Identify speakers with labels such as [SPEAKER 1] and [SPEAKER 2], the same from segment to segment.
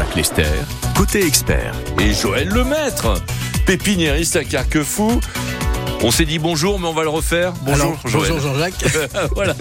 [SPEAKER 1] Jean-Jacques Lester, côté expert.
[SPEAKER 2] Et Joël Lemaître, pépiniériste à Carquefou. On s'est dit bonjour, mais on va le refaire. Bonjour,
[SPEAKER 3] Alors,
[SPEAKER 2] Joël.
[SPEAKER 3] bonjour Jean-Jacques.
[SPEAKER 2] voilà.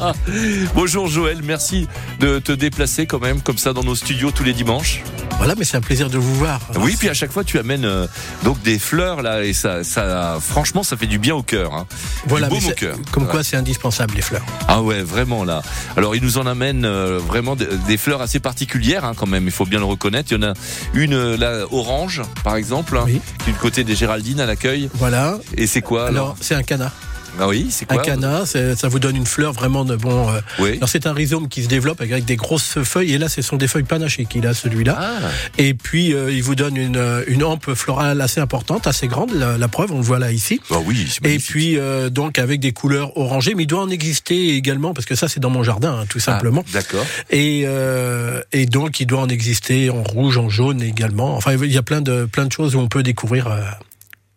[SPEAKER 2] Bonjour Joël, merci de te déplacer quand même comme ça dans nos studios tous les dimanches.
[SPEAKER 3] Voilà, mais c'est un plaisir de vous voir.
[SPEAKER 2] Oui, puis à chaque fois tu amènes euh, donc des fleurs là et ça, ça, franchement, ça fait du bien au cœur. Hein.
[SPEAKER 3] voilà,
[SPEAKER 2] du baume au cœur.
[SPEAKER 3] Comme quoi, c'est indispensable les fleurs.
[SPEAKER 2] Ah ouais, vraiment là. Alors il nous en amène euh, vraiment des, des fleurs assez particulières hein, quand même. Il faut bien le reconnaître. Il y en a une euh, là orange par exemple, hein,
[SPEAKER 3] Oui.
[SPEAKER 2] qui est du côté des Géraldines à l'accueil.
[SPEAKER 3] Voilà.
[SPEAKER 2] Et c'est quoi alors,
[SPEAKER 3] Alors, c'est un canard.
[SPEAKER 2] Ah oui, c'est
[SPEAKER 3] Un
[SPEAKER 2] quoi
[SPEAKER 3] canard, c'est- ça vous donne une fleur vraiment de bon. euh,
[SPEAKER 2] Oui.
[SPEAKER 3] Alors, c'est un rhizome qui se développe avec des grosses feuilles. Et là, ce sont des feuilles panachées qu'il a, celui-là.
[SPEAKER 2] Ah,
[SPEAKER 3] Et puis, euh, il vous donne une, euh, une hampe florale assez importante, assez grande. La, la preuve, on le voit là ici.
[SPEAKER 2] bah oui. c'est
[SPEAKER 3] Et puis euh, donc avec des couleurs orangées, mais il doit en exister également parce que ça c'est dans mon jardin hein, tout simplement.
[SPEAKER 2] Ah, D'accord.
[SPEAKER 3] Et, euh, et donc il doit en exister en rouge, en jaune également. Enfin il y a plein de plein de choses où on peut découvrir.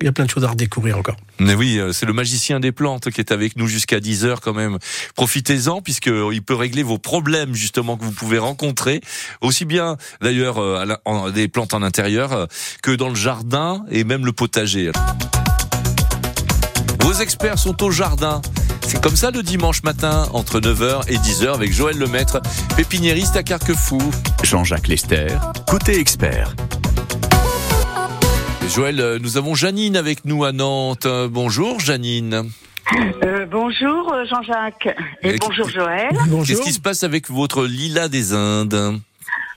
[SPEAKER 3] Il y a plein de choses à redécouvrir encore.
[SPEAKER 2] Mais oui, euh, c'est le magicien des plantes qui est avec nous jusqu'à 10 heures quand même. Profitez-en puisque euh, il peut régler vos problèmes justement que vous pouvez rencontrer aussi bien d'ailleurs euh, des plantes en intérieur que dans le jardin et même le potager. Vos experts sont au jardin. C'est comme ça le dimanche matin entre 9h et 10h avec Joël Lemaître, pépiniériste à Carquefou.
[SPEAKER 1] Jean-Jacques Lester, côté expert.
[SPEAKER 2] Joël, euh, nous avons Janine avec nous à Nantes. Euh, Bonjour Janine.
[SPEAKER 4] Euh, bonjour Jean-Jacques et bonjour Joël.
[SPEAKER 3] Bonjour.
[SPEAKER 2] Qu'est-ce qui se passe avec votre lilas des Indes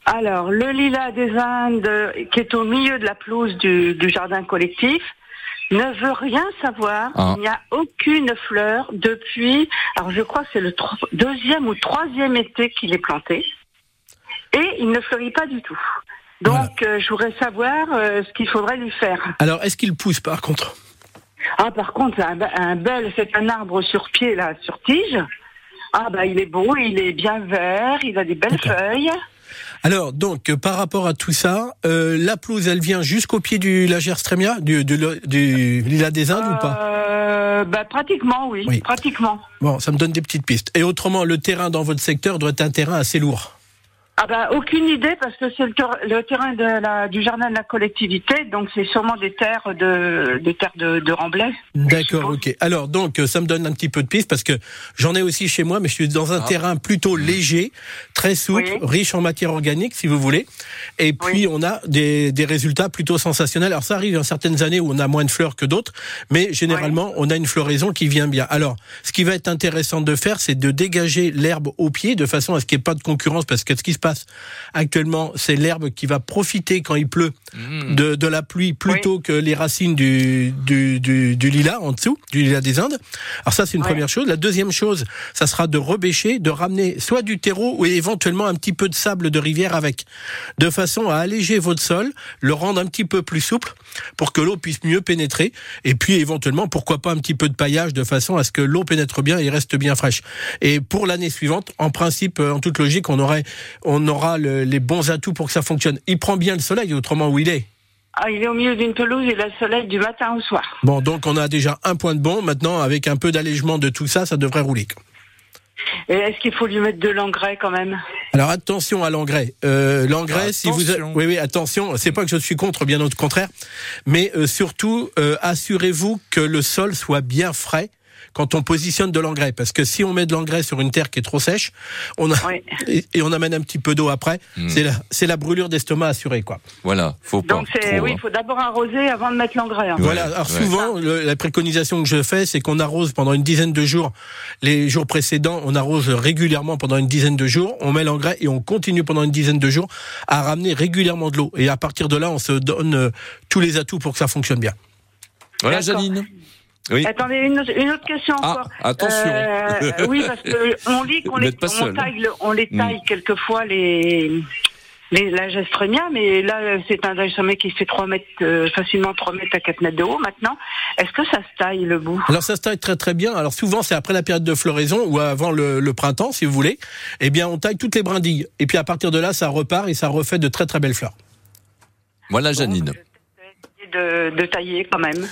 [SPEAKER 4] Alors, le lilas des Indes qui est au milieu de la pelouse du, du jardin collectif ne veut rien savoir.
[SPEAKER 2] Ah.
[SPEAKER 4] Il n'y a aucune fleur depuis, alors je crois que c'est le tro- deuxième ou troisième été qu'il est planté. Et il ne fleurit pas du tout. Donc, euh, je voudrais savoir euh, ce qu'il faudrait lui faire.
[SPEAKER 3] Alors est-ce qu'il pousse par contre?
[SPEAKER 4] Ah, par contre, un, un bel, c'est un arbre sur pied, là, sur tige. Ah, bah, il est beau, il est bien vert, il a des belles feuilles.
[SPEAKER 3] Alors donc euh, par rapport à tout ça, la pelouse elle vient jusqu'au pied du Lagerstremia, du, du, du lilas des Indes ou pas?
[SPEAKER 4] Bah, pratiquement, oui,
[SPEAKER 3] Oui.
[SPEAKER 4] pratiquement.
[SPEAKER 3] Bon, ça me donne des petites pistes. Et autrement, le terrain dans votre secteur doit être un terrain assez lourd.
[SPEAKER 4] Ah, bah, aucune idée, parce que c'est le, ter- le terrain de la, du jardin de la collectivité, donc c'est sûrement des terres de, des terres de, de remblai.
[SPEAKER 3] D'accord, ok. Alors donc euh, ça me donne un petit peu de piste parce que j'en ai aussi chez moi, mais je suis dans un
[SPEAKER 2] Ah.
[SPEAKER 3] terrain plutôt léger, très souple,
[SPEAKER 4] Oui.
[SPEAKER 3] riche en matière organique, si vous voulez. Et puis
[SPEAKER 4] Oui.
[SPEAKER 3] on a des, des résultats plutôt sensationnels. Alors ça arrive dans certaines années où on a moins de fleurs que d'autres, mais généralement on a une floraison qui vient bien. Alors ce qui va être intéressant de faire, c'est de dégager l'herbe au pied de façon à ce qu'il n'y ait pas de concurrence, parce que ce qui se passe actuellement, c'est l'herbe qui va profiter quand il pleut
[SPEAKER 2] Mmh.
[SPEAKER 3] de, de la pluie plutôt que les racines du, du, du, du lilas en dessous, du lilas des Indes. Alors ça, c'est une
[SPEAKER 4] Ouais.
[SPEAKER 3] première chose. La deuxième chose, ça sera de rebêcher, de ramener soit du terreau ou éventuellement un petit peu de sable de rivière avec, de façon à alléger votre sol, le rendre un petit peu plus souple pour que l'eau puisse mieux pénétrer. Et puis éventuellement, pourquoi pas un petit peu de paillage de façon à ce que l'eau pénètre bien et reste bien fraîche. Et pour l'année suivante, en principe, euh, en toute logique, on aurait, on aura le- les bons atouts pour que ça fonctionne. Il prend bien le soleil, autrement où il est.
[SPEAKER 4] Ah, il est au milieu d'une pelouse, il a le soleil du matin au soir.
[SPEAKER 3] Bon, donc on a déjà un point de bon. Maintenant, avec un peu d'allègement de tout ça, ça devrait rouler.
[SPEAKER 4] Et est-ce qu'il faut lui mettre de l'engrais quand même?
[SPEAKER 3] Alors attention à l'engrais. Euh, l'engrais, si vous,
[SPEAKER 2] Attention.
[SPEAKER 3] oui, oui, attention. C'est pas que je suis contre, bien au contraire, mais euh, surtout euh, assurez-vous que le sol soit bien frais quand on positionne de l'engrais, parce que si on met de l'engrais sur une terre qui est trop sèche, on a, et, et on amène un petit peu d'eau après,
[SPEAKER 2] Hmm.
[SPEAKER 3] c'est la, c'est la brûlure d'estomac assurée, quoi.
[SPEAKER 2] Voilà, faut pas.
[SPEAKER 4] Donc, c'est,
[SPEAKER 2] trop,
[SPEAKER 4] oui,
[SPEAKER 2] hein.
[SPEAKER 4] il faut d'abord arroser avant de mettre l'engrais. hein.
[SPEAKER 3] Voilà. Alors
[SPEAKER 2] ouais.
[SPEAKER 3] souvent, le- la préconisation que je fais, c'est qu'on arrose pendant une dizaine de jours. Les jours précédents, on arrose régulièrement pendant une dizaine de jours. On met l'engrais et on continue pendant une dizaine de jours à ramener régulièrement de l'eau. Et à partir de là, on se donne euh, tous les atouts pour que ça fonctionne bien.
[SPEAKER 2] Voilà. Janine. Oui.
[SPEAKER 4] Attendez, une, autre- une autre question
[SPEAKER 2] Ah,
[SPEAKER 4] encore.
[SPEAKER 2] attention.
[SPEAKER 4] Euh, oui, parce que on lit qu'on les, on
[SPEAKER 2] hein.
[SPEAKER 4] taille, le- on les taille quelquefois les les la gestremia, mais là c'est un gestremia qui fait 3 mètres euh, facilement 3 mètres à 4 mètres de haut maintenant. Est-ce que ça se taille le bout?
[SPEAKER 3] Alors ça se taille très très bien. Alors souvent c'est après la période de floraison ou avant le, le printemps si vous voulez. Eh bien on taille toutes les brindilles. Et puis à partir de là ça repart et ça refait de très très belles fleurs.
[SPEAKER 2] Voilà, Janine.
[SPEAKER 4] De, de tailler quand même.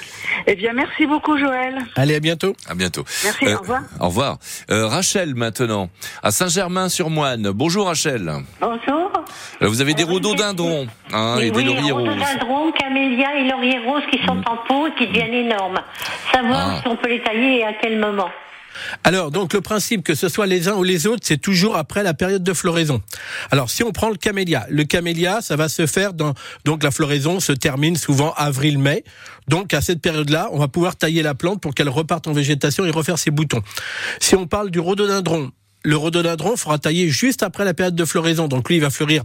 [SPEAKER 4] Eh bien, merci beaucoup Joël.
[SPEAKER 3] Allez à bientôt.
[SPEAKER 2] À bientôt.
[SPEAKER 4] Merci,
[SPEAKER 2] Euh,
[SPEAKER 4] au revoir.
[SPEAKER 2] Au revoir. Euh, Rachel maintenant, à Saint-Germain-sur-Moine. Bonjour Rachel.
[SPEAKER 5] Bonjour.
[SPEAKER 2] Là, vous avez des rhododendrons hein, et des
[SPEAKER 5] oui,
[SPEAKER 2] lauriers roses.
[SPEAKER 5] rhododendron, camélia et laurier rose qui sont en pot et qui deviennent énormes. Savoir
[SPEAKER 2] Ah.
[SPEAKER 5] si on peut les tailler et à quel moment.
[SPEAKER 3] Alors, donc le principe que ce soit les uns ou les autres, c'est toujours après la période de floraison. Alors, si on prend le camélia, le camélia, ça va se faire dans donc la floraison se termine souvent avril-mai. Donc à cette période-là, on va pouvoir tailler la plante pour qu'elle reparte en végétation et refaire ses boutons. Si on parle du rhododendron, le rhododendron fera tailler juste après la période de floraison. Donc lui, il va fleurir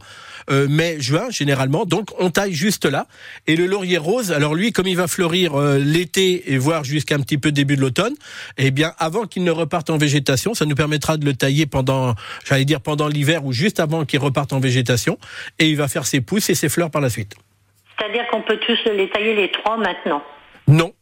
[SPEAKER 3] euh, mai, juin généralement. Donc on taille juste là. Et le laurier rose, alors lui, comme il va fleurir euh, l'été et voire jusqu'à un petit peu début de l'automne, eh bien avant qu'il ne reparte en végétation, ça nous permettra de le tailler pendant, j'allais dire pendant l'hiver ou juste avant qu'il reparte en végétation. Et il va faire ses pousses et ses fleurs par la suite.
[SPEAKER 5] C'est-à-dire qu'on peut tous les tailler les trois maintenant?
[SPEAKER 3] Non,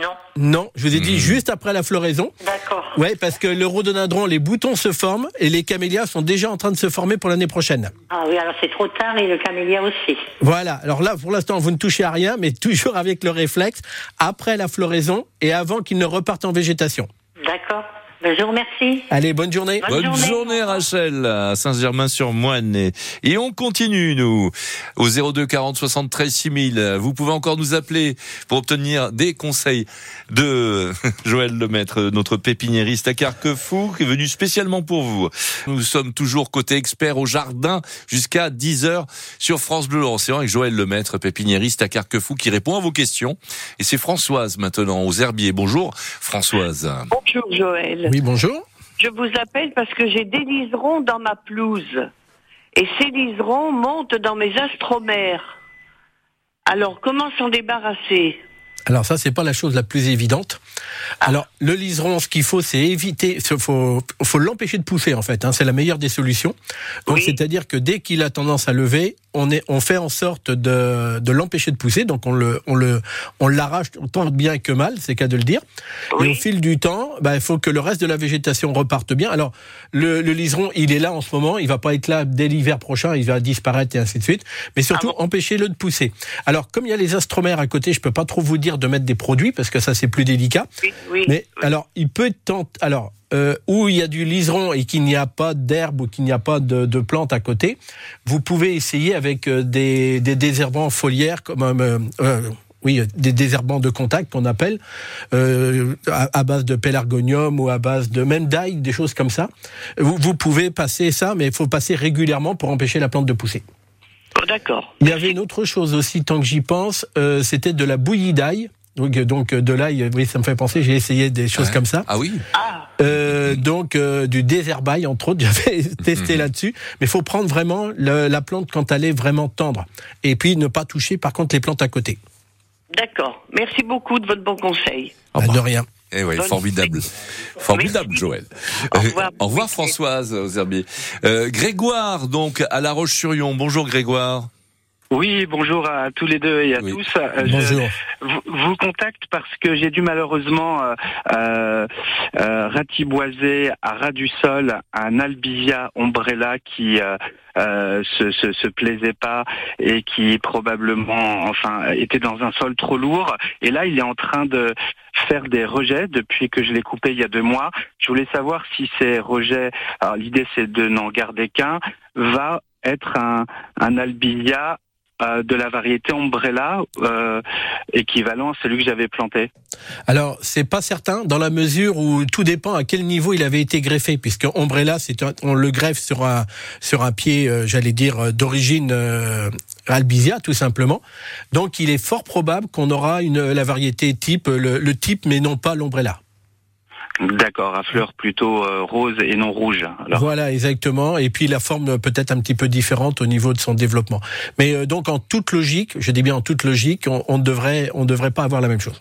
[SPEAKER 5] Non.
[SPEAKER 3] non, je vous ai dit juste après la floraison.
[SPEAKER 5] D'accord.
[SPEAKER 3] Ouais, parce que le rhododendron, les boutons se forment et les camélias sont déjà en train de se former pour l'année prochaine.
[SPEAKER 5] Ah oui, alors c'est trop tard et le camélia aussi.
[SPEAKER 3] Voilà. Alors là, pour l'instant, vous ne touchez à rien, mais toujours avec le réflexe après la floraison et avant qu'il ne reparte en végétation.
[SPEAKER 5] D'accord. Ben, je vous remercie.
[SPEAKER 3] Allez, bonne journée.
[SPEAKER 5] Bonne
[SPEAKER 2] Bonne journée,
[SPEAKER 5] journée.
[SPEAKER 2] Rachel à Saint-Germain-sur-Moine et, et on continue nous au 02 40 73 6000. Vous pouvez encore nous appeler pour obtenir des conseils de Joël Lemaître, notre pépiniériste à Carquefou, qui est venu spécialement pour vous. Nous sommes toujours côté expert au jardin jusqu'à 10h sur France Bleu Océan avec Joël Lemaître, pépiniériste à Carquefou, qui répond à vos questions. Et c'est Françoise maintenant aux herbiers. Bonjour Françoise.
[SPEAKER 6] Bonjour Joël.
[SPEAKER 3] Oui, bonjour.
[SPEAKER 6] Je vous appelle parce que j'ai des liserons dans ma pelouse. Et ces liserons montent dans mes astromères. Alors, comment s'en débarrasser?
[SPEAKER 3] Alors ça, c'est pas la chose la plus évidente. Alors le liseron, ce qu'il faut, c'est éviter, il faut, faut l'empêcher de pousser en fait. Hein, c'est la meilleure des solutions. Donc
[SPEAKER 6] Oui.
[SPEAKER 3] c'est-à-dire que dès qu'il a tendance à lever, on est, on fait en sorte de, de l'empêcher de pousser. Donc on le, on le, on l'arrache tant bien que mal, c'est qu'à de le dire. Et au fil du temps, bah, il faut que le reste de la végétation reparte bien. Alors le, le liseron, il est là en ce moment, il va pas être là dès l'hiver prochain, il va disparaître et ainsi de suite. Mais surtout,
[SPEAKER 6] Ah bon
[SPEAKER 3] empêchez-le de pousser. Alors comme il y a les astromères à côté, je peux pas trop vous dire de mettre des produits parce que ça c'est plus délicat.
[SPEAKER 6] Oui, oui.
[SPEAKER 3] Mais alors, il peut tenter. Alors, euh, où il y a du liseron et qu'il n'y a pas d'herbe ou qu'il n'y a pas de, de plantes à côté, vous pouvez essayer avec euh, des, des désherbants foliaires comme euh, euh, oui, des désherbants de contact qu'on appelle, euh, à, à base de pélargonium ou à base de même d'ail, des choses comme ça. Vous, vous pouvez passer ça, mais il faut passer régulièrement pour empêcher la plante de pousser.
[SPEAKER 6] Oh, D'accord.
[SPEAKER 3] Il y avait une autre chose aussi, tant que j'y pense, euh, c'était de la bouillie d'ail. Donc, euh, donc euh, de l'ail, oui, ça me fait penser, j'ai essayé des choses
[SPEAKER 2] Ouais.
[SPEAKER 3] comme ça.
[SPEAKER 2] Ah oui
[SPEAKER 6] Ah,
[SPEAKER 3] Euh, donc euh, du désherbail entre autres, j'avais testé
[SPEAKER 2] Mhm.
[SPEAKER 3] là-dessus. Mais il faut prendre vraiment le- la plante quand elle est vraiment tendre, et puis ne pas toucher par contre les plantes à côté.
[SPEAKER 6] d'accord. Merci beaucoup de votre bon conseil.
[SPEAKER 2] Ah
[SPEAKER 3] Bah,
[SPEAKER 2] bah.
[SPEAKER 3] de rien.
[SPEAKER 2] Eh oui, formidable. Formidable, Joël.
[SPEAKER 6] Au revoir.
[SPEAKER 2] Euh, au revoir, Françoise, aux herbiers. Euh, Grégoire, donc, à La Roche-sur-Yon. Bonjour, Grégoire.
[SPEAKER 7] Oui, bonjour à tous les deux et à
[SPEAKER 2] Oui.
[SPEAKER 7] tous. Euh, je
[SPEAKER 3] Bonjour.
[SPEAKER 7] vous, vous contacte parce que j'ai dû malheureusement euh, euh, euh, ratiboiser à ras du sol un albizia ombrella qui euh, euh, se, se, se plaisait pas et qui probablement, enfin, était dans un sol trop lourd. Et là, il est en train de faire des rejets depuis que je l'ai coupé il y a deux mois. Je voulais savoir si ces rejets, alors l'idée c'est de n'en garder qu'un, va être un, un albizia euh, de la variété Umbrella, euh, équivalent à celui que j'avais planté.
[SPEAKER 3] Alors c'est pas certain dans la mesure où tout dépend à quel niveau il avait été greffé, puisque Ombrella, c'est on le greffe sur un sur un pied, euh, j'allais dire euh, d'origine albizia tout simplement. Donc il est fort probable qu'on aura une la variété type, le, le type, mais non pas l'Ombrella.
[SPEAKER 7] D'accord, à fleurs plutôt euh, rose et non rouge. Alors,
[SPEAKER 3] Voilà, exactement. Et puis la forme euh, peut-être un petit peu différente au niveau de son développement. Mais euh, donc en toute logique, je dis bien en toute logique, on, on devrait on devrait pas avoir la même chose.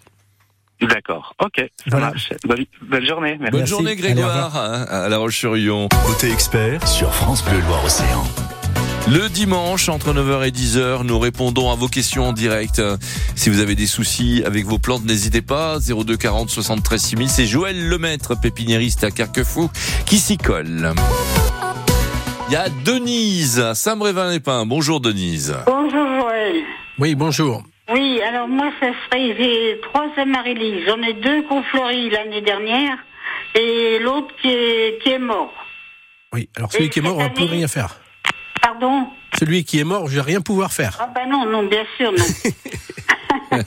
[SPEAKER 7] D'accord, ok, ça
[SPEAKER 3] Voilà.
[SPEAKER 7] marche. Bonne, bonne journée, merci.
[SPEAKER 2] Bonne journée, Grégoire, hein, à La Roche-sur-Yon.
[SPEAKER 1] Côté expert sur France Bleu Loire-Océan.
[SPEAKER 2] Le dimanche, entre 9h et 10h, nous répondons à vos questions en direct. Si vous avez des soucis avec vos plantes, n'hésitez pas. 02 40 73 6000. C'est Joël Lemaître, pépiniériste à Carquefou, qui s'y colle. Il y a Denise à Saint-Brévin-les-Pins. Bonjour Denise.
[SPEAKER 4] Bonjour Joël.
[SPEAKER 3] Oui, bonjour.
[SPEAKER 4] Oui, alors moi, ça serait, j'ai trois amaryllis. J'en ai deux qui ont fleuri l'année dernière et l'autre qui est, qui est mort.
[SPEAKER 3] Oui, alors celui
[SPEAKER 4] Et
[SPEAKER 3] qui est mort, on ne peut rien faire.
[SPEAKER 4] Pardon
[SPEAKER 3] celui qui est mort, je vais rien pouvoir faire.
[SPEAKER 5] Ah ben non, non, bien sûr, non.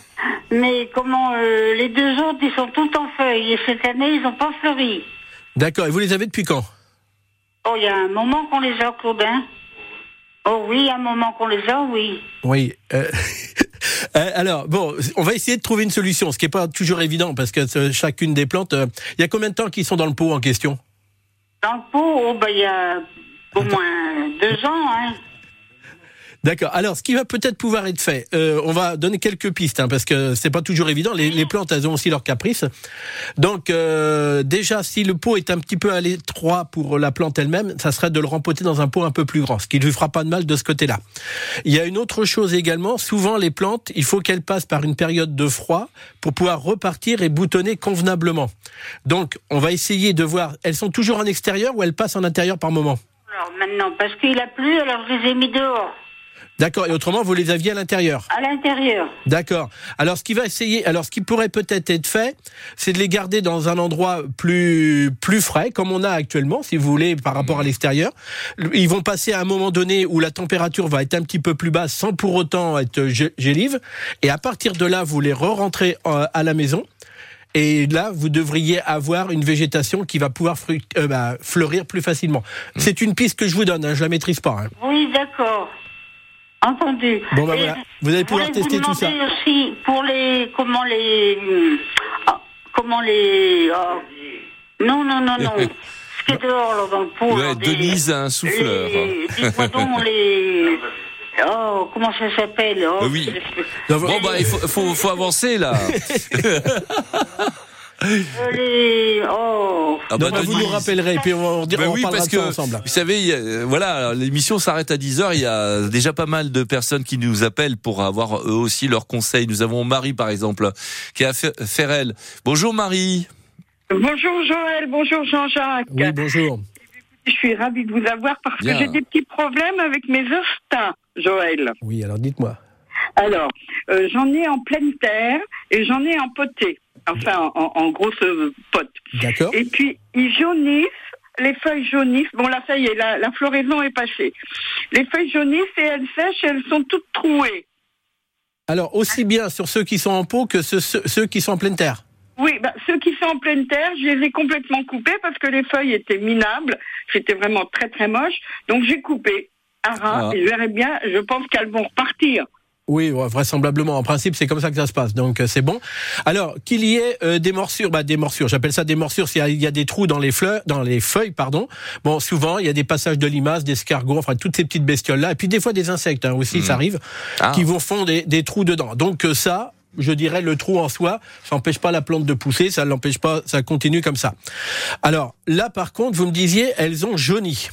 [SPEAKER 5] Mais comment euh, les deux autres, ils sont tous en feuilles et cette année, ils n'ont pas fleuri.
[SPEAKER 3] D'accord. Et vous les avez depuis quand?
[SPEAKER 5] Oh, il y a un moment qu'on les a, Claudin. Oh oui, un moment qu'on les a, oui.
[SPEAKER 3] Oui. euh, euh, alors, bon, on va essayer de trouver une solution, ce qui n'est pas toujours évident, parce que chacune des plantes... euh, Il y a combien de temps qu'ils sont dans le pot en question?
[SPEAKER 5] Dans le pot, oh ben il y a au moins deux ans, hein.
[SPEAKER 3] D'accord. Alors, ce qui va peut-être pouvoir être fait, euh, on va donner quelques pistes, hein, parce que c'est pas toujours évident. Les, les plantes, elles ont aussi leurs caprices. Donc, euh, déjà, si le pot est un petit peu à l'étroit pour la plante elle-même, ça serait de le rempoter dans un pot un peu plus grand, ce qui ne lui fera pas de mal de ce côté-là. Il y a une autre chose également. Souvent, les plantes, il faut qu'elles passent par une période de froid pour pouvoir repartir et boutonner convenablement. Donc, on va essayer de voir. Elles sont toujours en extérieur ou elles passent en intérieur par moment?
[SPEAKER 5] Alors maintenant, parce qu'il a plu, alors je les ai mis dehors,
[SPEAKER 3] D'accord. Et autrement, vous les aviez à l'intérieur
[SPEAKER 5] à l'intérieur.
[SPEAKER 3] D'accord. Alors ce qui va essayer, alors ce qui pourrait peut-être être fait, c'est de les garder dans un endroit plus plus frais, comme on a actuellement, si vous voulez, par rapport à l'extérieur. Ils vont passer à un moment donné où la température va être un petit peu plus basse, sans pour autant être gé- gélive. Et à partir de là, vous les re-rentrez euh, à la maison. Et là, vous devriez avoir une végétation qui va pouvoir fruct- euh, bah, fleurir plus facilement. C'est une piste que je vous donne, hein, je la maîtrise pas. hein.
[SPEAKER 5] Oui, d'accord. Entendu.
[SPEAKER 3] Bon, bah voilà. Vous allez pouvoir tester
[SPEAKER 5] vous
[SPEAKER 3] tout ça.
[SPEAKER 5] aussi pour les comment les ah, comment les ah, non non non non ce qui est dehors là dans le pot.
[SPEAKER 2] Ouais,
[SPEAKER 5] là, des-
[SPEAKER 2] Denise a un souffleur.
[SPEAKER 5] les- donc les oh comment ça s'appelle oh,
[SPEAKER 2] Euh, oui. Bon bah il faut, faut, faut avancer là.
[SPEAKER 5] les oh
[SPEAKER 2] Ah
[SPEAKER 3] Non, bah, vous nous rappellerez, et puis on, on,
[SPEAKER 2] Ben
[SPEAKER 3] on
[SPEAKER 2] oui, parce que
[SPEAKER 3] ensemble.
[SPEAKER 2] vous savez, a- euh, voilà, l'émission s'arrête à 10 heures. Il y a déjà pas mal de personnes qui nous appellent pour avoir eux aussi leurs conseils. Nous avons Marie par exemple, qui est à Fer- Ferrel. Bonjour Marie.
[SPEAKER 6] Bonjour Joël, bonjour Jean-Jacques.
[SPEAKER 3] Oui, bonjour.
[SPEAKER 6] Je suis ravie de vous avoir parce
[SPEAKER 2] Bien.
[SPEAKER 6] que j'ai des petits problèmes avec mes ostins, Joël.
[SPEAKER 3] Oui, alors dites-moi.
[SPEAKER 6] Alors, euh, j'en ai en pleine terre et j'en ai en poté, enfin en, en grosse euh, pote.
[SPEAKER 3] D'accord.
[SPEAKER 6] Et puis, ils jaunissent, les feuilles jaunissent. Bon, là, ça y est, la, la floraison est passée. Les feuilles jaunissent et elles sèchent elles sont toutes trouées.
[SPEAKER 3] Alors, aussi bien sur ceux qui sont en pot que ceux qui sont en pleine terre.
[SPEAKER 6] Oui, bah, ceux qui sont en pleine terre, je les ai complètement coupés parce que les feuilles étaient minables. C'était vraiment très très moche. Donc j'ai coupé à ras
[SPEAKER 2] Ah.
[SPEAKER 6] et je verrai bien, je pense qu'elles vont repartir.
[SPEAKER 3] Oui, vraisemblablement. En principe, c'est comme ça que ça se passe. Donc, euh, c'est bon. Alors, qu'il y ait euh, des morsures, bah, des morsures. J'appelle ça des morsures s'il y a- il y a des trous dans les fleurs, dans les feuilles, pardon. Bon, souvent, il y a des passages de limaces, d'escargots, enfin, toutes ces petites bestioles-là. Et puis, des fois, des insectes hein, aussi, ça arrive,
[SPEAKER 2] Ah.
[SPEAKER 3] qui vont fondre des, des trous dedans. Donc, euh, ça, je dirais, le trou en soi, ça n'empêche pas la plante de pousser, ça l'empêche pas, ça continue comme ça. Alors, là, par contre, vous me disiez, elles ont jauni.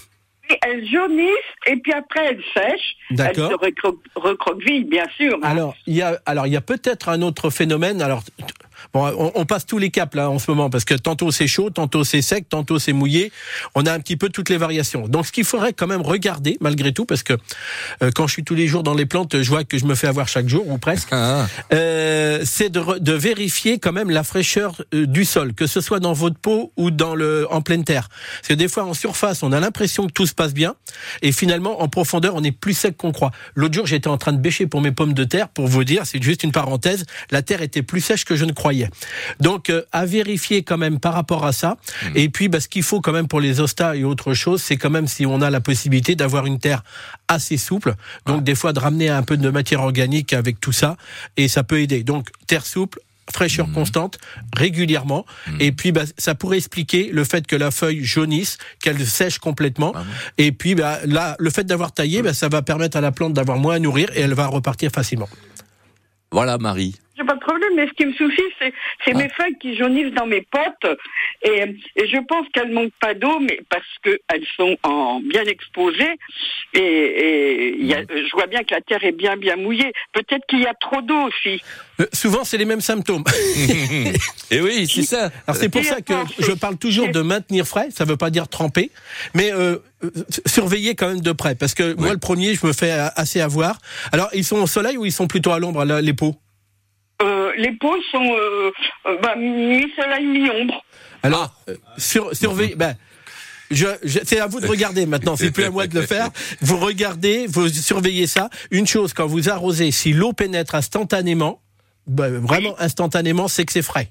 [SPEAKER 6] Elles jaunissent et puis après elles sèchent. Elles
[SPEAKER 3] D'accord.
[SPEAKER 6] se recro- recroquevillent, bien sûr.
[SPEAKER 3] Alors, il y a, alors, il y a peut-être un autre phénomène. Alors, bon, on, on passe tous les caps là en ce moment parce que tantôt c'est chaud, tantôt c'est sec, tantôt c'est mouillé. On a un petit peu toutes les variations. Donc, ce qu'il faudrait quand même regarder malgré tout, parce que euh, quand je suis tous les jours dans les plantes, je vois que je me fais avoir chaque jour ou presque.
[SPEAKER 2] Ah.
[SPEAKER 3] Euh, c'est de, de vérifier quand même la fraîcheur euh, du sol, que ce soit dans votre peau ou dans le en pleine terre. Parce que des fois en surface, on a l'impression que tout se passe bien, et finalement en profondeur, on est plus sec qu'on croit. L'autre jour, j'étais en train de bêcher pour mes pommes de terre, pour vous dire, c'est juste une parenthèse, la terre était plus sèche que je ne Donc euh, à vérifier quand même par rapport à ça. Et puis, bah, ce qu'il faut quand même pour les ostas et autre chose, c'est quand même si on a la possibilité d'avoir une terre assez souple, donc des fois de ramener un peu de matière organique avec tout ça, et ça peut aider. Donc terre souple, fraîcheur constante, régulièrement, et puis bah, ça pourrait expliquer le fait que la feuille jaunisse, qu'elle sèche complètement, et puis bah, là, le fait d'avoir taillé, bah, ça va permettre à la plante d'avoir moins à nourrir, et elle va repartir facilement.
[SPEAKER 2] Voilà Marie.
[SPEAKER 6] J'ai pas de problème, mais ce qui me suffit, c'est, c'est
[SPEAKER 2] Ah.
[SPEAKER 6] mes feuilles qui jaunissent dans mes potes. Et, et je pense qu'elles manquent pas d'eau, mais parce qu'elles sont en, bien exposées. Et, et il y a- je vois bien que la terre est bien, bien mouillée. Peut-être qu'il y a trop d'eau aussi.
[SPEAKER 3] Euh, souvent, c'est les mêmes symptômes.
[SPEAKER 2] Et oui, c'est ça.
[SPEAKER 3] Alors c'est pour ça que je parle toujours de maintenir frais, ça veut pas dire tremper, mais euh, euh, surveiller quand même de près, parce que moi le premier, je me fais assez avoir. Alors ils sont au soleil ou ils sont plutôt à l'ombre, là, les pots
[SPEAKER 6] Euh, les peaux sont euh, euh, bah, mi-soleil, mi-ombre.
[SPEAKER 3] Alors, euh, sur, surveiller. Ben, je, je- c'est à vous de regarder maintenant. C'est plus à moi de le faire. Vous regardez, vous surveillez ça. Une chose, quand vous arrosez, si l'eau pénètre instantanément, bah, vraiment instantanément, c'est que c'est frais.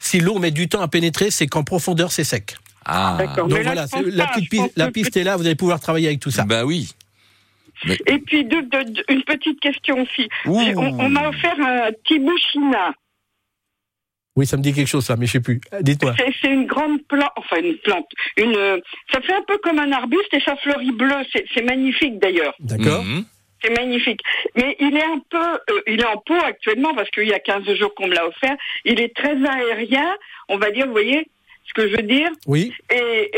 [SPEAKER 3] Si l'eau met du temps à pénétrer, c'est qu'en profondeur, c'est sec.
[SPEAKER 2] Ah,
[SPEAKER 6] D'accord.
[SPEAKER 3] Donc
[SPEAKER 6] là,
[SPEAKER 3] voilà, la, petite la
[SPEAKER 6] que-
[SPEAKER 3] piste est là, vous allez pouvoir travailler avec tout ça.
[SPEAKER 2] bah oui.
[SPEAKER 6] Et puis, de- de- de- une petite question aussi.
[SPEAKER 2] Ouh.
[SPEAKER 6] On, on m'a offert un petit bouchina.
[SPEAKER 3] Oui, ça me dit quelque chose, ça, mais je sais plus. Dites-moi.
[SPEAKER 6] C'est c'est une grande plante, enfin une plante. Une, euh, ça fait un peu comme un arbuste et ça fleurit bleu. C'est c'est magnifique d'ailleurs.
[SPEAKER 3] D'accord
[SPEAKER 2] Mhm.
[SPEAKER 6] C'est magnifique. Mais il est un peu, euh, il est en pot actuellement parce qu'il y a 15 jours qu'on me l'a offert. Il est très aérien, on va dire, vous voyez ce que je veux dire
[SPEAKER 3] Oui.
[SPEAKER 6] et,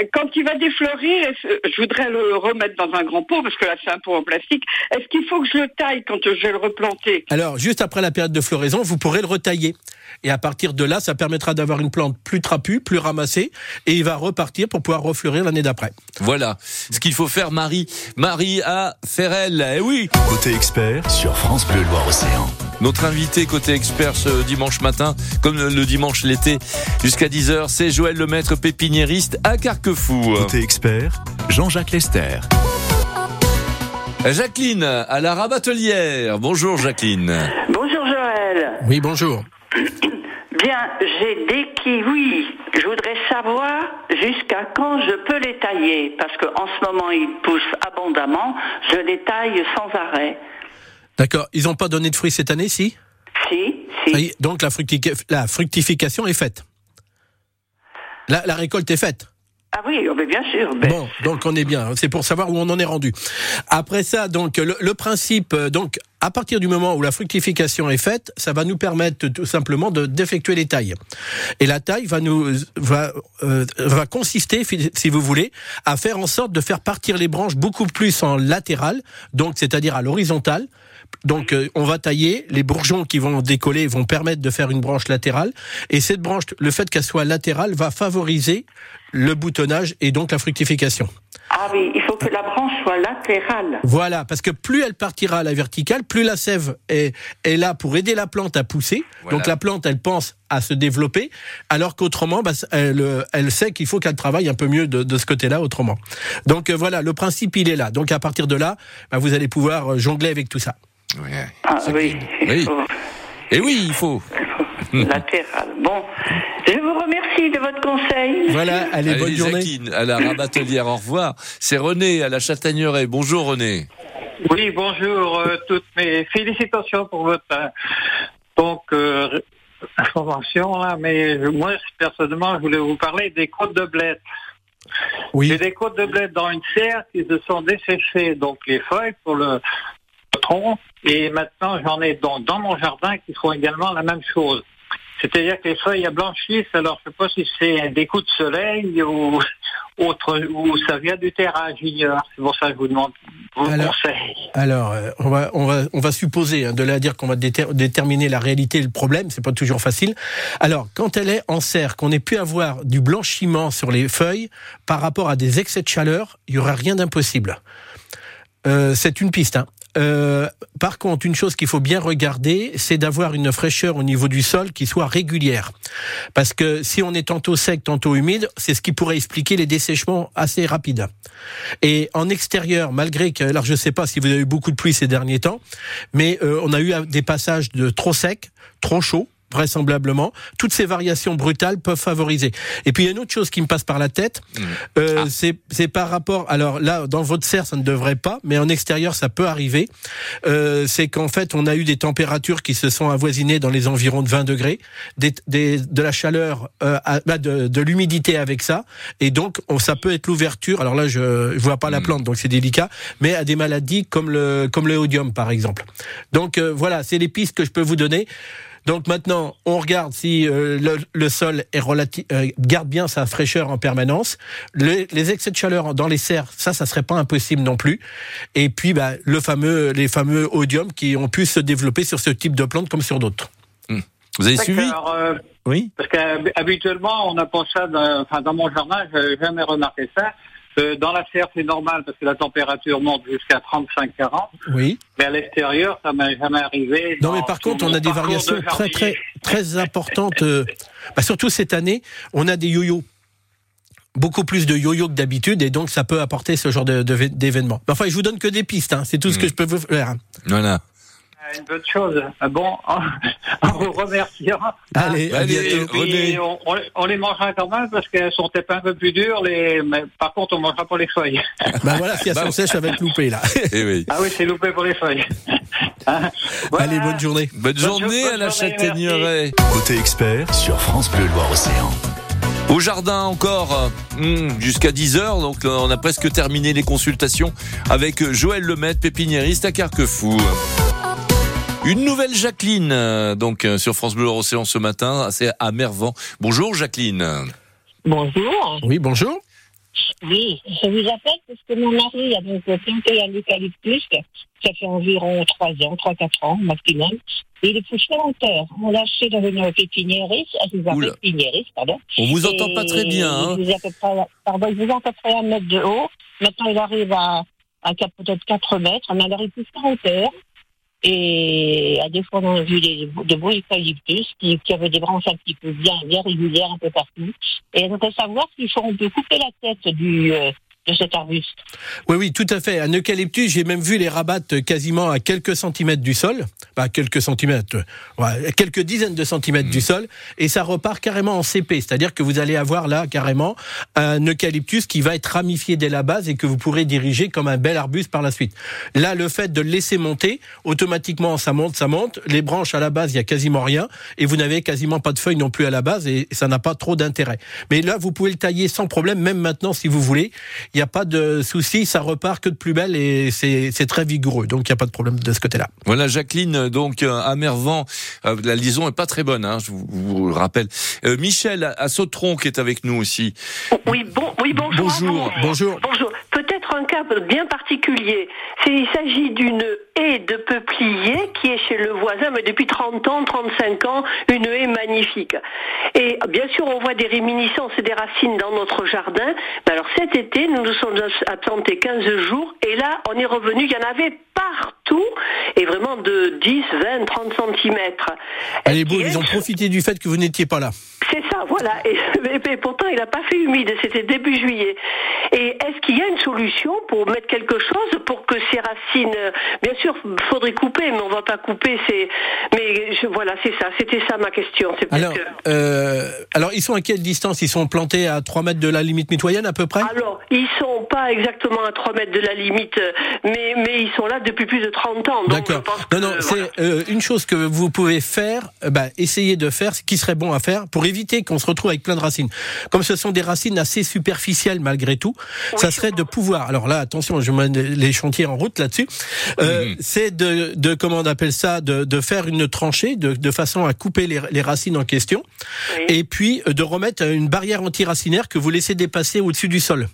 [SPEAKER 6] et quand il va défleurir, je voudrais le remettre dans un grand pot parce que là c'est un pot en plastique. Est-ce qu'il faut que je le taille quand je vais le replanter?
[SPEAKER 3] Alors, juste après la période de floraison, vous pourrez le retailler. Et à partir de là, ça permettra d'avoir une plante plus trapue, plus ramassée, et il va repartir pour pouvoir refleurir l'année d'après.
[SPEAKER 2] Voilà ce qu'il faut faire, Marie. Marie à Ferrel. Eh oui,
[SPEAKER 1] Côté expert sur France Bleu Loire-Océan.
[SPEAKER 2] Notre invité côté expert ce dimanche matin, comme le dimanche l'été, jusqu'à 10h, c'est Joël Lemaître, pépiniériste à Carquefou.
[SPEAKER 1] Côté expert, Jean-Jacques Lester.
[SPEAKER 2] Jacqueline à la rabatelière. Bonjour Jacqueline.
[SPEAKER 5] Bonjour Joël.
[SPEAKER 3] Oui, bonjour.
[SPEAKER 5] Bien, j'ai des kiwis. Je voudrais savoir jusqu'à quand je peux les tailler, parce qu'en ce moment ils poussent abondamment. Je les taille sans arrêt.
[SPEAKER 3] D'accord. Ils n'ont pas donné de fruits cette année, si?
[SPEAKER 5] Si, si.
[SPEAKER 3] Donc la, la fructification est faite. La, la récolte est faite.
[SPEAKER 5] Ah oui, oh, mais bien sûr. Ben,
[SPEAKER 3] Bon, donc on est bien. C'est pour savoir où on en est rendu. Après ça, donc le, le principe, euh, donc à partir du moment où la fructification est faite, ça va nous permettre tout simplement de d'effectuer les tailles. Et la taille va nous va euh, va consister, si vous voulez, à faire en sorte de faire partir les branches beaucoup plus en latéral, donc c'est-à-dire à l'horizontale. Donc euh, on va tailler les bourgeons qui vont décoller vont permettre de faire une branche latérale et cette branche le fait qu'elle soit latérale va favoriser le boutonnage et donc la fructification.
[SPEAKER 5] Ah oui, il faut que la branche soit latérale.
[SPEAKER 3] Voilà, parce que plus elle partira à la verticale, plus la sève est, est là pour aider la plante à pousser.
[SPEAKER 2] Voilà.
[SPEAKER 3] Donc la plante, elle pense à se développer, alors qu'autrement, bah, elle, euh, elle sait qu'il faut qu'elle travaille un peu mieux de, de ce côté-là autrement. Donc euh, voilà, le principe, il est là. Donc à partir de là, bah, vous allez pouvoir euh, jongler avec tout ça.
[SPEAKER 2] Ouais.
[SPEAKER 5] Ah oui, il
[SPEAKER 2] Oui.
[SPEAKER 5] faut
[SPEAKER 2] Et oui, il faut.
[SPEAKER 5] latéral. Bon, je vous remercie de votre conseil.
[SPEAKER 3] Voilà, allez,
[SPEAKER 2] Allez,
[SPEAKER 3] bonne journée.
[SPEAKER 2] À la rabatelière. Au revoir. C'est René à la Châtaigneraie. Bonjour René.
[SPEAKER 8] Oui, bonjour, euh, toutes mes félicitations pour votre euh, donc euh, information là, mais moi personnellement, je voulais vous parler des côtes de bled. J'ai
[SPEAKER 3] Oui,
[SPEAKER 8] des côtes de bled dans une serre qui se sont desséchées, donc les feuilles pour le tronc, et maintenant j'en ai dans, dans mon jardin qui font également la même chose. C'est-à-dire que les feuilles blanchissent, alors je sais pas si c'est des coups de soleil ou autre, ou ça vient du terrain, j'ignore. C'est pour ça que je vous demande vos
[SPEAKER 3] Alors,
[SPEAKER 8] conseils.
[SPEAKER 3] alors euh, on va on va on va supposer hein, de là à dire qu'on va déter- déterminer la réalité et le problème, c'est pas toujours facile. Alors quand elle est en serre, qu'on ait pu avoir du blanchiment sur les feuilles par rapport à des excès de chaleur, il y aura rien d'impossible. Euh, c'est une piste. Hein. Euh, par contre, une chose qu'il faut bien regarder, c'est d'avoir une fraîcheur au niveau du sol qui soit régulière. Parce que si on est tantôt sec, tantôt humide, c'est ce qui pourrait expliquer les dessèchements assez rapides. Et en extérieur, malgré que, alors je sais pas si vous avez eu beaucoup de pluie ces derniers temps, mais euh, on a eu des passages de trop sec, trop chaud vraisemblablement, toutes ces variations brutales peuvent favoriser. Et puis il y a une autre chose qui me passe par la tête, euh, c'est c'est par rapport, alors là dans votre serre ça ne devrait pas, mais en extérieur ça peut arriver. Euh, c'est qu'en fait on a eu des températures qui se sont avoisinées dans les environs de 20 degrés, des, des- de la chaleur, euh, à- bah, de, de l'humidité avec ça, et donc on, ça peut être l'ouverture. Alors là je, je vois pas la plante donc c'est délicat, mais à des maladies comme le comme le odium par exemple. Donc euh, voilà, c'est les pistes que je peux vous donner. Donc maintenant, on regarde si euh, le, le sol est relati- euh, garde bien sa fraîcheur en permanence. Les, les excès de chaleur dans les serres, ça, ça serait pas impossible non plus. Et puis, bah, le fameux, les fameux odiums qui ont pu se développer sur ce type de plante comme sur d'autres.
[SPEAKER 2] Vous avez suivi
[SPEAKER 8] Alors, euh,
[SPEAKER 2] Oui.
[SPEAKER 8] Parce qu'habituellement, on n'a pas ça, dans, enfin, dans mon jardin, je n'avais jamais remarqué ça. Euh, dans la serre, c'est normal parce que la température monte jusqu'à 35-40,
[SPEAKER 3] Oui.
[SPEAKER 8] mais à l'extérieur, ça m'est jamais arrivé.
[SPEAKER 3] Non, mais par contre, on a des variations
[SPEAKER 8] de
[SPEAKER 3] très, très, très importantes. euh, bah, surtout cette année, on a des yo-yo. beaucoup plus de yo-yo que d'habitude et donc ça peut apporter ce genre de- de- d'événement. Mais Enfin, je vous donne que des pistes, hein, c'est tout ce que
[SPEAKER 2] Mm.
[SPEAKER 3] je peux vous faire.
[SPEAKER 2] Voilà.
[SPEAKER 8] Une bonne chose. Ah Bon, en, en vous remerciant.
[SPEAKER 3] Allez, à
[SPEAKER 2] Allez,
[SPEAKER 3] bientôt.
[SPEAKER 8] Puis,
[SPEAKER 2] René.
[SPEAKER 8] on, on- on les mangera quand même parce qu'elles sont peut-être un peu plus dures. Les... Mais par contre, on mangera pas les feuilles.
[SPEAKER 3] Bah voilà, si elles sont sèches, ça va être loupé là.
[SPEAKER 2] Eh oui.
[SPEAKER 8] Ah oui, c'est loupé pour les feuilles. Hein, voilà.
[SPEAKER 3] Allez, bonne journée.
[SPEAKER 2] Bonne journée
[SPEAKER 8] bonne
[SPEAKER 2] à la
[SPEAKER 8] journée,
[SPEAKER 2] Châtaigneraie.
[SPEAKER 1] Côté expert sur France Bleu Loire Océan.
[SPEAKER 2] Au jardin encore, hmm, jusqu'à 10h, donc euh, on a presque terminé les consultations avec Joël Lemaitre, pépiniériste à Carquefou. Une nouvelle Jacqueline, euh, donc euh, sur France Bleu Océan ce matin, c'est à Mervan. Bonjour Jacqueline.
[SPEAKER 9] Bonjour.
[SPEAKER 3] Oui, bonjour.
[SPEAKER 9] Oui, je vous appelle parce que mon mari a donc planté un eucalyptus. Ça fait environ 3 ans, 3-4 ans maximum. Et il est poussé en terre. On l'a acheté dans une pépiniériste, pardon.
[SPEAKER 2] On vous entend
[SPEAKER 9] Et
[SPEAKER 2] pas très bien. hein.
[SPEAKER 9] Il à peu près, pardon, il faisait à peu près un mètre de haut. Maintenant, il arrive à, à quatre- peut-être 4 mètres. Mais alors, il pousse pas en terre. Et à des fois, on a vu des, de beaux eucalyptus qui, qui avaient des branches un petit peu bien, bien régulières un peu partout. Et on voudrait savoir s'il faut, on peut couper la tête du, euh, de cet arbuste.
[SPEAKER 3] Oui, oui, tout à fait. Un eucalyptus, j'ai même vu les rabattre quasiment à quelques centimètres du sol. Pas quelques centimètres, ouais, quelques dizaines de centimètres du sol. Et ça repart carrément en CP. C'est-à-dire que vous allez avoir là, carrément, un eucalyptus qui va être ramifié dès la base et que vous pourrez diriger comme un bel arbuste par la suite. Là, le fait de le laisser monter, automatiquement, ça monte, ça monte. Les branches, à la base, il y a quasiment rien. Et vous n'avez quasiment pas de feuilles non plus à la base et ça n'a pas trop d'intérêt. Mais là, vous pouvez le tailler sans problème, même maintenant, si vous voulez. Il n'y a pas de souci, ça repart que de plus belle et c'est très vigoureux. Donc, il n'y a pas de problème de ce côté-là.
[SPEAKER 2] Voilà Jacqueline, donc euh, à Mervan, euh, la liaison est pas très bonne, hein, je vous, vous le rappelle. Euh, Michel à, Sautron qui est avec nous aussi.
[SPEAKER 5] Oui, bon, oui, bonjour.
[SPEAKER 2] Bonjour.
[SPEAKER 3] Bonjour.
[SPEAKER 5] Bonjour. Peut-être un cas bien particulier. C'est, il s'agit d'une haie de peuplier qui est chez le voisin, mais depuis 30 ans, 35 ans, une haie magnifique. Et bien sûr, on voit des réminiscences et des racines dans notre jardin. Mais alors cet été, nous nous sommes absentés 15 jours, et là, on est revenu, il y en avait partout, et vraiment de 10, 20, 30 centimètres.
[SPEAKER 3] Allez, beau,
[SPEAKER 5] Qui est-
[SPEAKER 3] ils ont profité du fait que vous n'étiez pas là.
[SPEAKER 5] c'est ça, voilà. Et, pourtant, il n'a pas fait humide. C'était début juillet. Et est-ce qu'il y a une solution pour mettre quelque chose pour que ces racines, bien sûr, faudrait couper, mais on va pas couper. C'est, mais je, voilà, c'est ça. C'était ça ma question.
[SPEAKER 3] Alors,
[SPEAKER 5] que-
[SPEAKER 3] euh, alors, ils sont à quelle distance? Ils sont plantés à 3 mètres de la limite mitoyenne à peu près?
[SPEAKER 5] Alors, ils sont pas exactement à 3 mètres de la limite, mais, mais ils sont là depuis plus de 30 ans.
[SPEAKER 3] D'accord. Non, non,
[SPEAKER 5] voilà.
[SPEAKER 3] c'est euh, une chose que vous pouvez faire, euh, bah, essayer de faire, ce qui serait bon à faire, pour éviter qu'on se retrouve avec plein de racines. Comme ce sont des racines assez superficielles malgré tout, ça serait de pouvoir. Alors là, attention, je mets les chantiers en route là-dessus. Euh,
[SPEAKER 2] Mhm.
[SPEAKER 3] C'est de, de comment on appelle ça, de, de faire une tranchée de, de façon à couper les, les racines en question,
[SPEAKER 5] Oui.
[SPEAKER 3] et puis euh, de remettre une barrière antiracinaire que vous laissez dépasser au-dessus du sol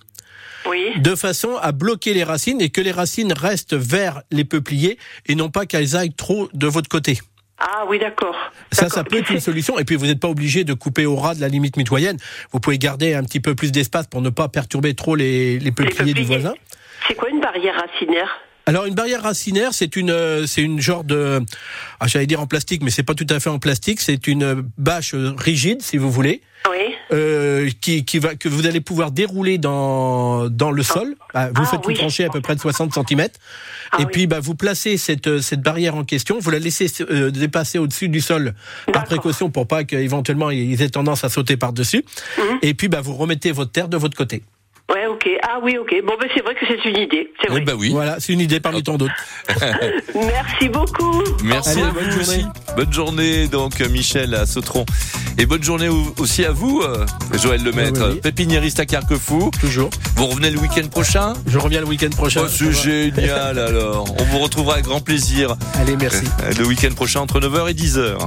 [SPEAKER 5] Oui.
[SPEAKER 3] de façon à bloquer les racines et que les racines restent vers les peupliers et non pas qu'elles aillent trop de votre côté.
[SPEAKER 5] Ah oui, d'accord.
[SPEAKER 3] Ça, ça peut être une solution. Et puis, vous n'êtes pas obligé de couper au ras de la limite mitoyenne. Vous pouvez garder un petit peu plus d'espace pour ne pas perturber trop les, les peupliers du
[SPEAKER 5] peupliers.
[SPEAKER 3] voisin.
[SPEAKER 5] C'est quoi une barrière racinaire?
[SPEAKER 3] Alors, une barrière racinaire, c'est une, euh, c'est une genre de, ah, j'allais dire en plastique, mais c'est pas tout à fait en plastique. C'est une bâche rigide, si vous voulez,
[SPEAKER 5] Oui.
[SPEAKER 3] euh, qui, qui va, que vous allez pouvoir dérouler dans, dans le sol. Bah, vous
[SPEAKER 5] Ah,
[SPEAKER 3] faites
[SPEAKER 5] oui.
[SPEAKER 3] une tranchée à peu près de 60 cm.
[SPEAKER 5] Ah
[SPEAKER 3] et
[SPEAKER 5] oui.
[SPEAKER 3] puis, bah, vous placez cette, euh, cette barrière en question, vous la laissez euh, dépasser au-dessus du sol par précaution pour pas qu'éventuellement ils aient tendance à sauter par-dessus.
[SPEAKER 5] Mhm.
[SPEAKER 3] Et puis, bah, vous remettez votre terre de votre côté.
[SPEAKER 5] Ouais, ok. Ah oui, ok. Bon, ben c'est vrai que c'est une idée. C'est
[SPEAKER 2] Eh
[SPEAKER 5] vrai.
[SPEAKER 2] ben oui.
[SPEAKER 3] Voilà, c'est une idée parmi tant d'autres.
[SPEAKER 5] Merci beaucoup.
[SPEAKER 2] Merci
[SPEAKER 3] Allez,
[SPEAKER 2] à
[SPEAKER 3] bonne
[SPEAKER 2] vous
[SPEAKER 3] journée.
[SPEAKER 2] aussi. Bonne journée donc euh, Michel à Sautron. Et bonne journée au- aussi à vous euh, Joël Lemaître,
[SPEAKER 3] Oui, oui, oui.
[SPEAKER 2] pépiniériste à Carquefou.
[SPEAKER 3] Toujours.
[SPEAKER 2] Vous revenez le week-end prochain?
[SPEAKER 3] Je reviens le week-end prochain.
[SPEAKER 2] Oh, c'est génial alors. On vous retrouvera avec grand plaisir
[SPEAKER 3] Allez, merci.
[SPEAKER 2] euh, le week-end prochain entre 9h et 10h.